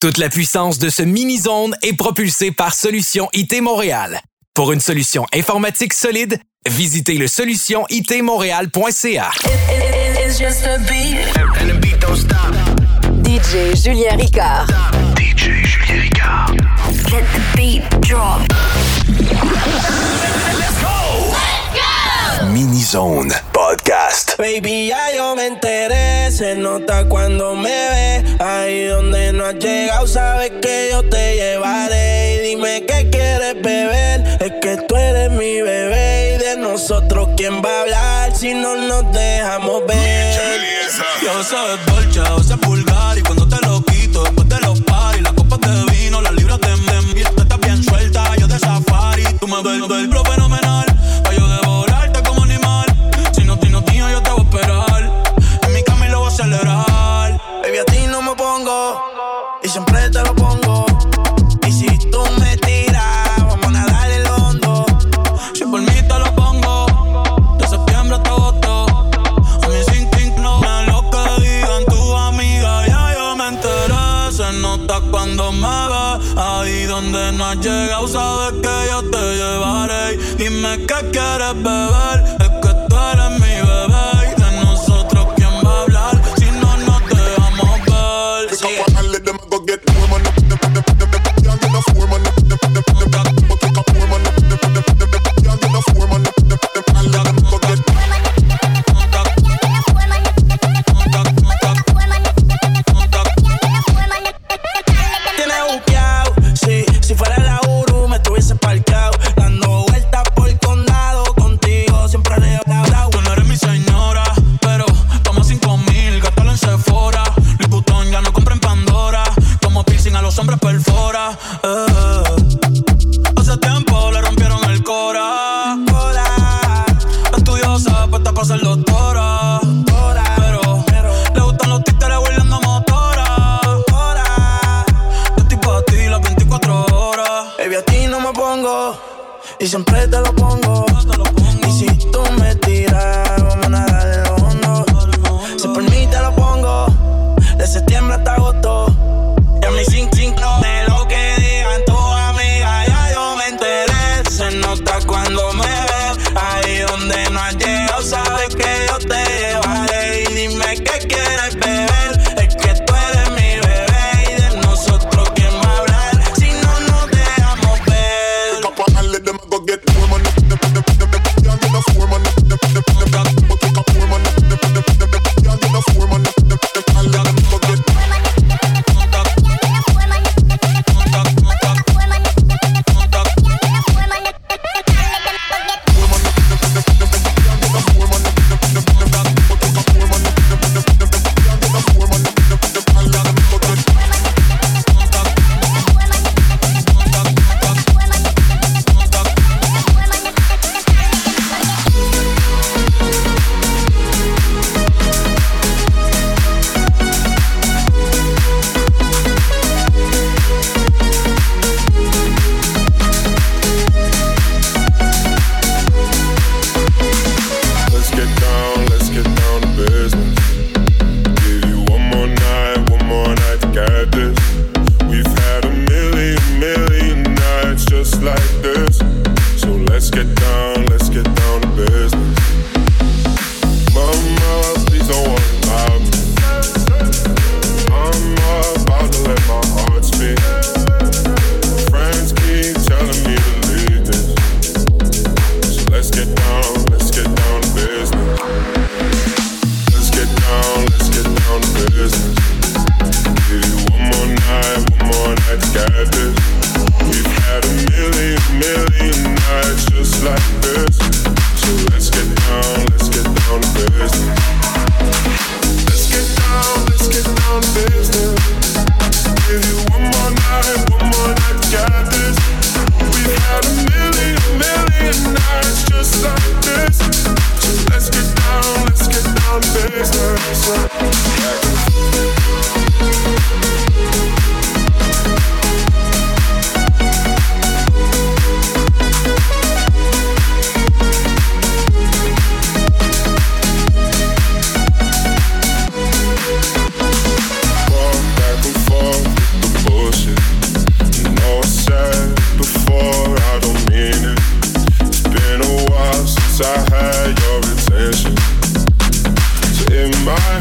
Toute la puissance de ce mini-zone est propulsée par Solution IT Montréal. Pour une solution informatique solide, visitez le solutionitmontréal.ca. DJ Julien Ricard. DJ Julien Ricard. Let the beat drop. Let's go! Let's go! Mini-zone. Baby, ya yo me enteré, se nota cuando me ves. Ahí donde no has llegado, sabes que yo te llevaré. Y dime qué quieres beber, es que tú eres mi bebé. Y de nosotros, ¿quién va a hablar si no nos dejamos ver? Yo soy Dolce, o sea, pulgar Y cuando te lo quito, después te lo los y las copas de vino, las libras de mem. Y tú estás bien suelta, yo de safari. Tú me ves, el pero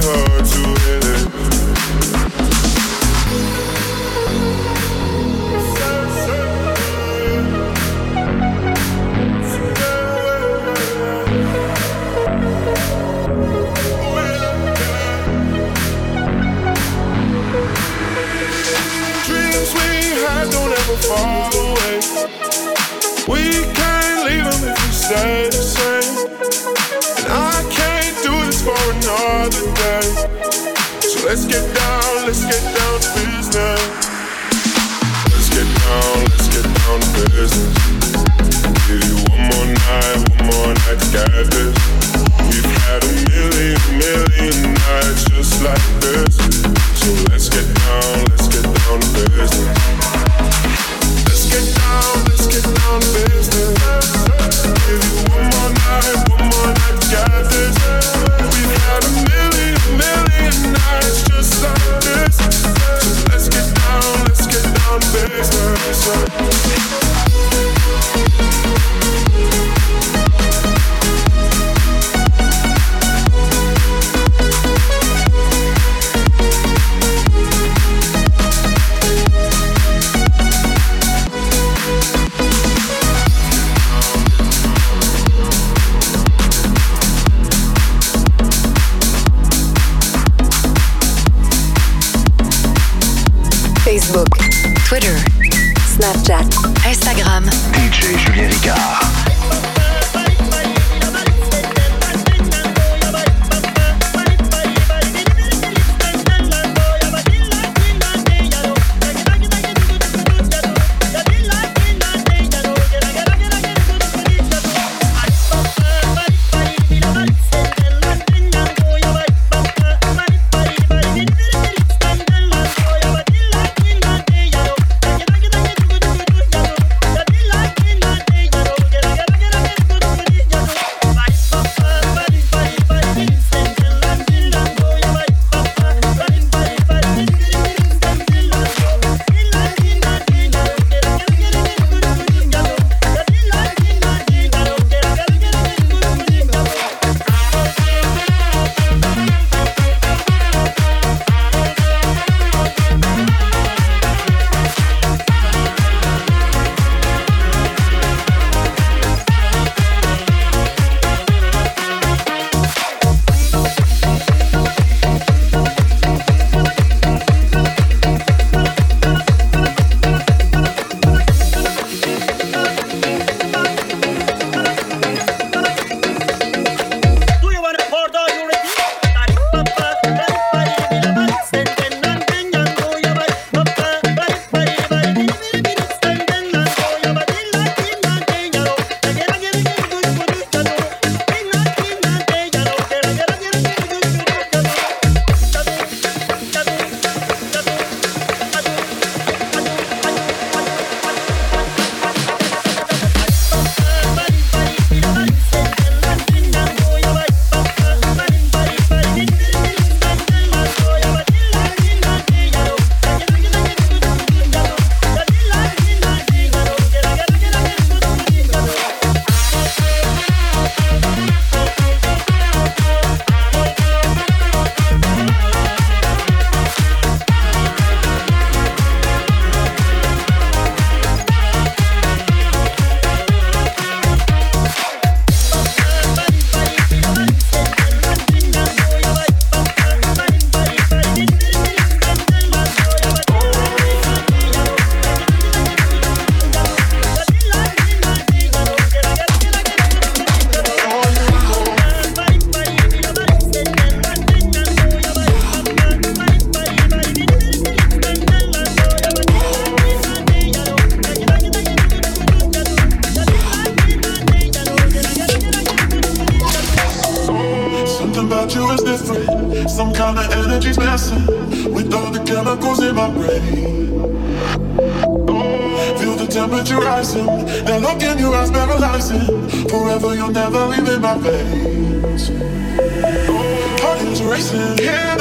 heart to it. We've had a million, million nights just like this. So in my veins. Heart is racing.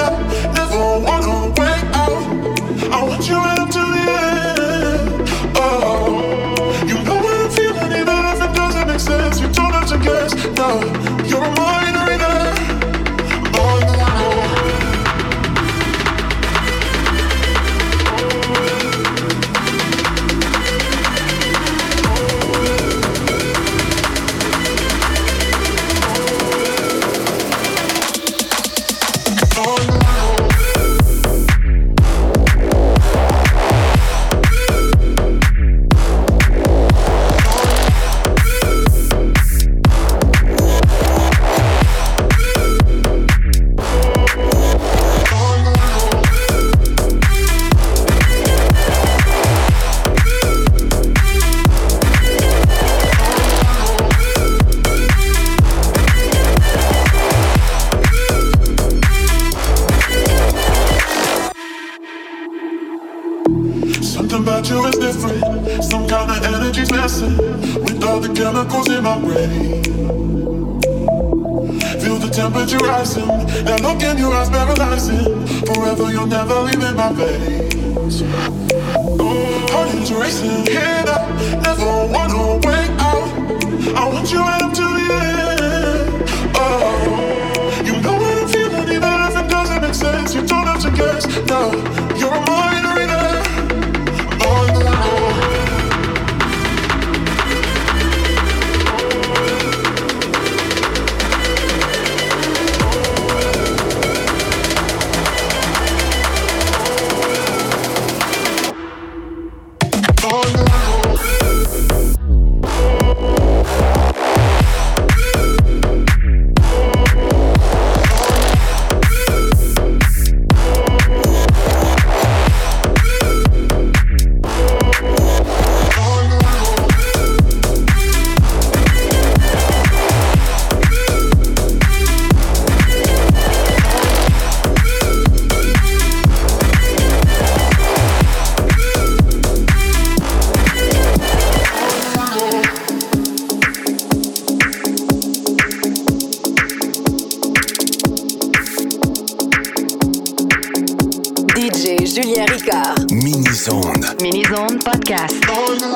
DJ Julien Ricard. Mini-zone. Mini-Zone Podcast. Poured to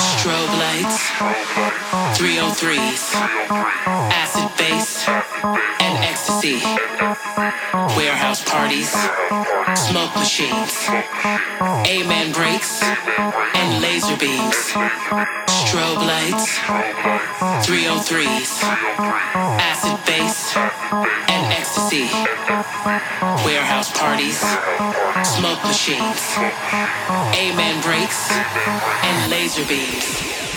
Strobe lights, 303s, acid bass, and ecstasy. Warehouse parties, smoke machines, amen breaks, and laser beams. Strobe lights, 303s, acid bass, and ecstasy. Warehouse parties, smoke machines, amen breaks, and laser beams.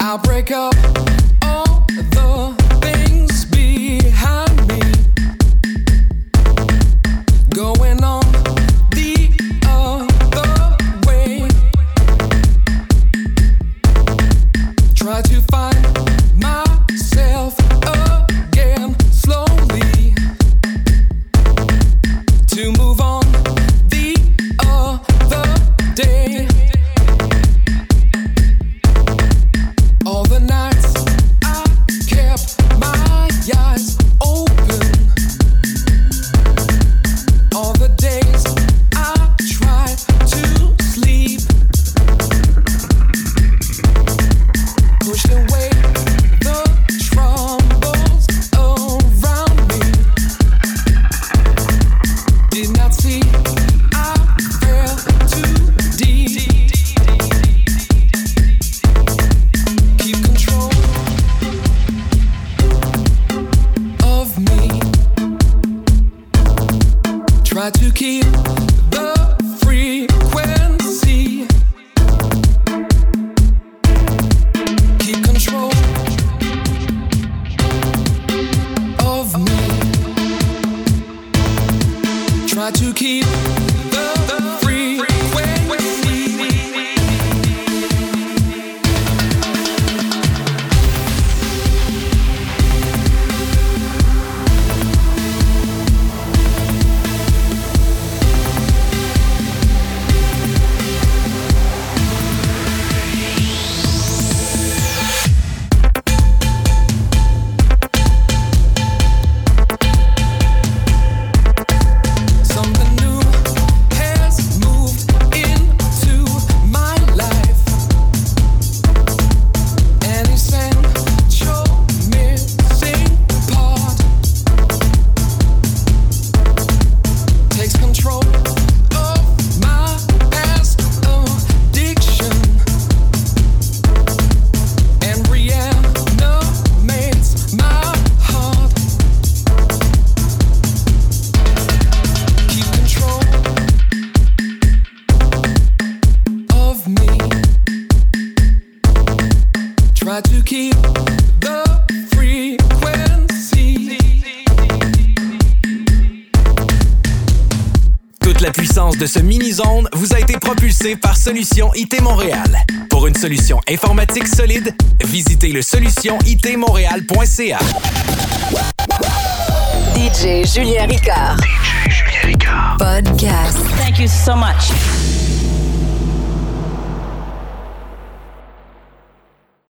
I'll break up Solution IT Montréal. Pour une solution informatique solide, visitez le solutionitmontréal.ca. DJ Julien Ricard. DJ Julien Ricard. Podcast. Thank you so much.